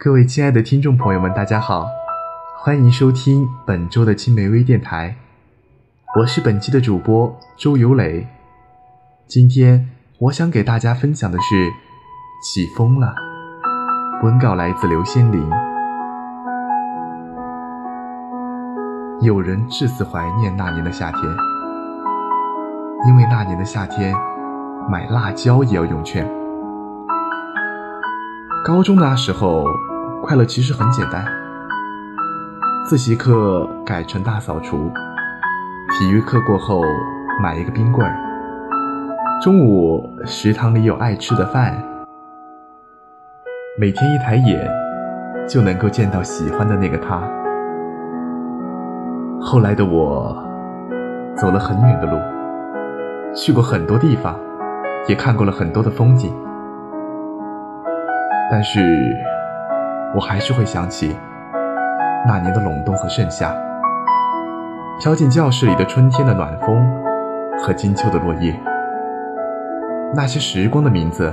各位亲爱的听众朋友们，大家好，欢迎收听本周的青梅微电台，我是本期的主播周游磊。今天我想给大家分享的是《起风了》，文稿来自刘先林。有人至死怀念那年的夏天，因为那年的夏天买辣椒也要用券。高中那时候。快乐其实很简单，自习课改成大扫除，体育课过后买一个冰棍，中午食堂里有爱吃的饭，每天一抬眼就能够见到喜欢的那个他。后来的我走了很远的路，去过很多地方，也看过了很多的风景，但是。我还是会想起那年的隆冬和盛夏，飘进教室里的春天的暖风和金秋的落叶，那些时光的名字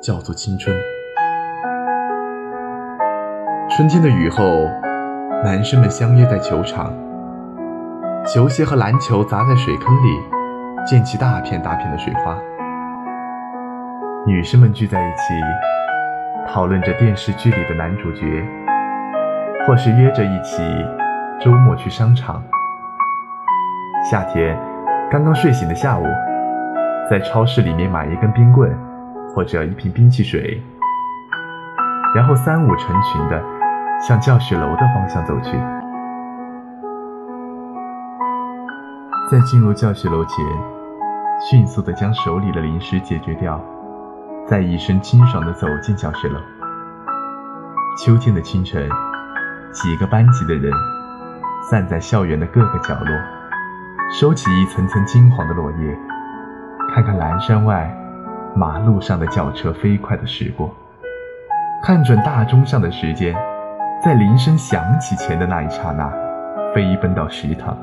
叫做青春。春天的雨后，男生们相约在球场，球鞋和篮球砸在水坑里，溅起大片大片的水花。女生们聚在一起。讨论着电视剧里的男主角，或是约着一起周末去商场。夏天刚刚睡醒的下午，在超市里面买一根冰棍或者一瓶冰汽水，然后三五成群的向教学楼的方向走去。在进入教学楼前，迅速的将手里的零食解决掉。再一身清爽地走进教室楼。秋天的清晨，几个班级的人散在校园的各个角落，收起一层层金黄的落叶，看看蓝山外马路上的轿车飞快地驶过，看准大钟上的时间，在铃声响起前的那一刹那，飞奔到食堂。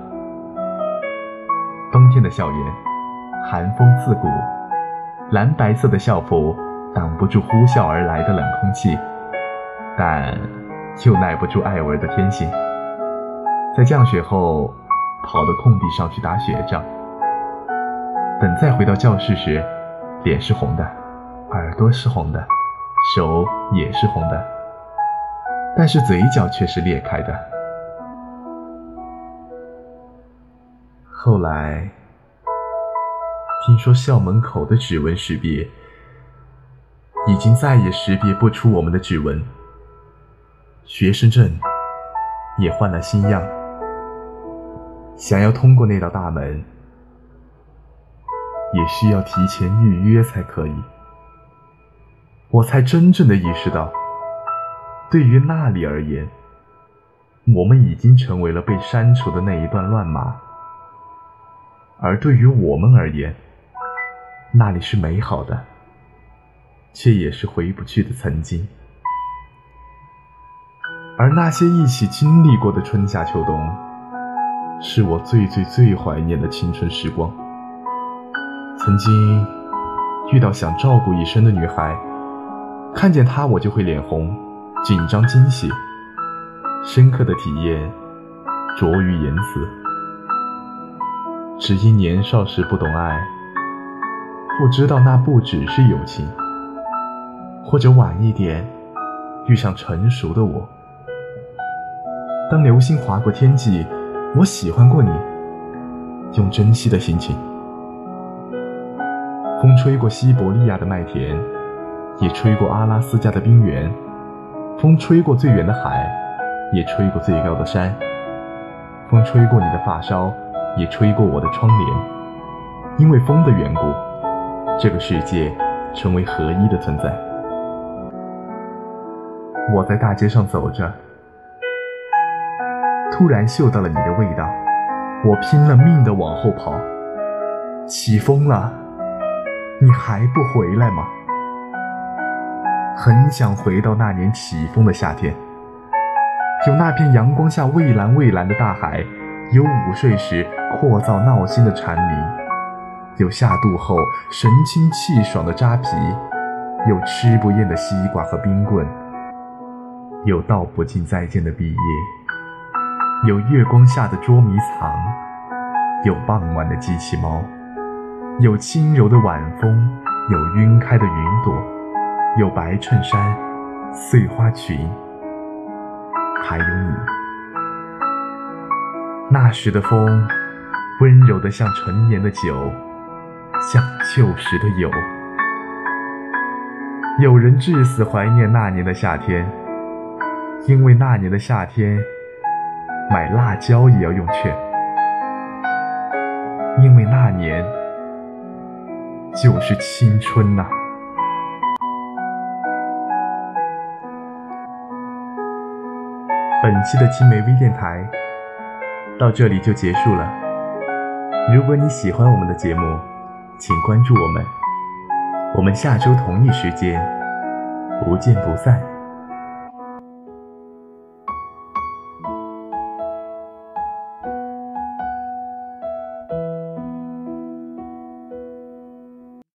冬天的校园，寒风刺骨。蓝白色的校服挡不住呼啸而来的冷空气，但又耐不住艾文的天性。在降雪后，跑到空地上去打雪仗。等再回到教室时，脸是红的，耳朵是红的，手也是红的，但是嘴角却是裂开的。后来。听说校门口的指纹识别已经再也识别不出我们的指纹，学生证也换了新样。想要通过那道大门，也需要提前预约才可以。我才真正的意识到，对于那里而言，我们已经成为了被删除的那一段乱码，而对于我们而言，那里是美好的，却也是回不去的曾经。而那些一起经历过的春夏秋冬，是我最最最怀念的青春时光。曾经遇到想照顾一生的女孩，看见她我就会脸红、紧张、惊喜，深刻的体验拙于言辞。只因年少时不懂爱。不知道那不只是友情，或者晚一点遇上成熟的我。当流星划过天际，我喜欢过你，用珍惜的心情。风吹过西伯利亚的麦田，也吹过阿拉斯加的冰原。风吹过最远的海，也吹过最高的山。风吹过你的发梢，也吹过我的窗帘。因为风的缘故。这个世界成为合一的存在。我在大街上走着，突然嗅到了你的味道，我拼了命的往后跑。起风了，你还不回来吗？很想回到那年起风的夏天，有那片阳光下蔚蓝蔚蓝的大海，有午睡时阔噪闹心的蝉鸣。有下肚后神清气爽的扎啤，有吃不厌的西瓜和冰棍，有道不尽再见的毕业，有月光下的捉迷藏，有傍晚的机器猫，有轻柔的晚风，有晕开的云朵，有白衬衫、碎花裙，还有你。那时的风，温柔的像陈年的酒，像旧时的友。有人至死怀念那年的夏天，因为那年的夏天，买辣椒也要用券，因为那年就是青春呐。本期的青梅微电台到这里就结束了。如果你喜欢我们的节目，请关注我们。我们下周同一时间不见不散。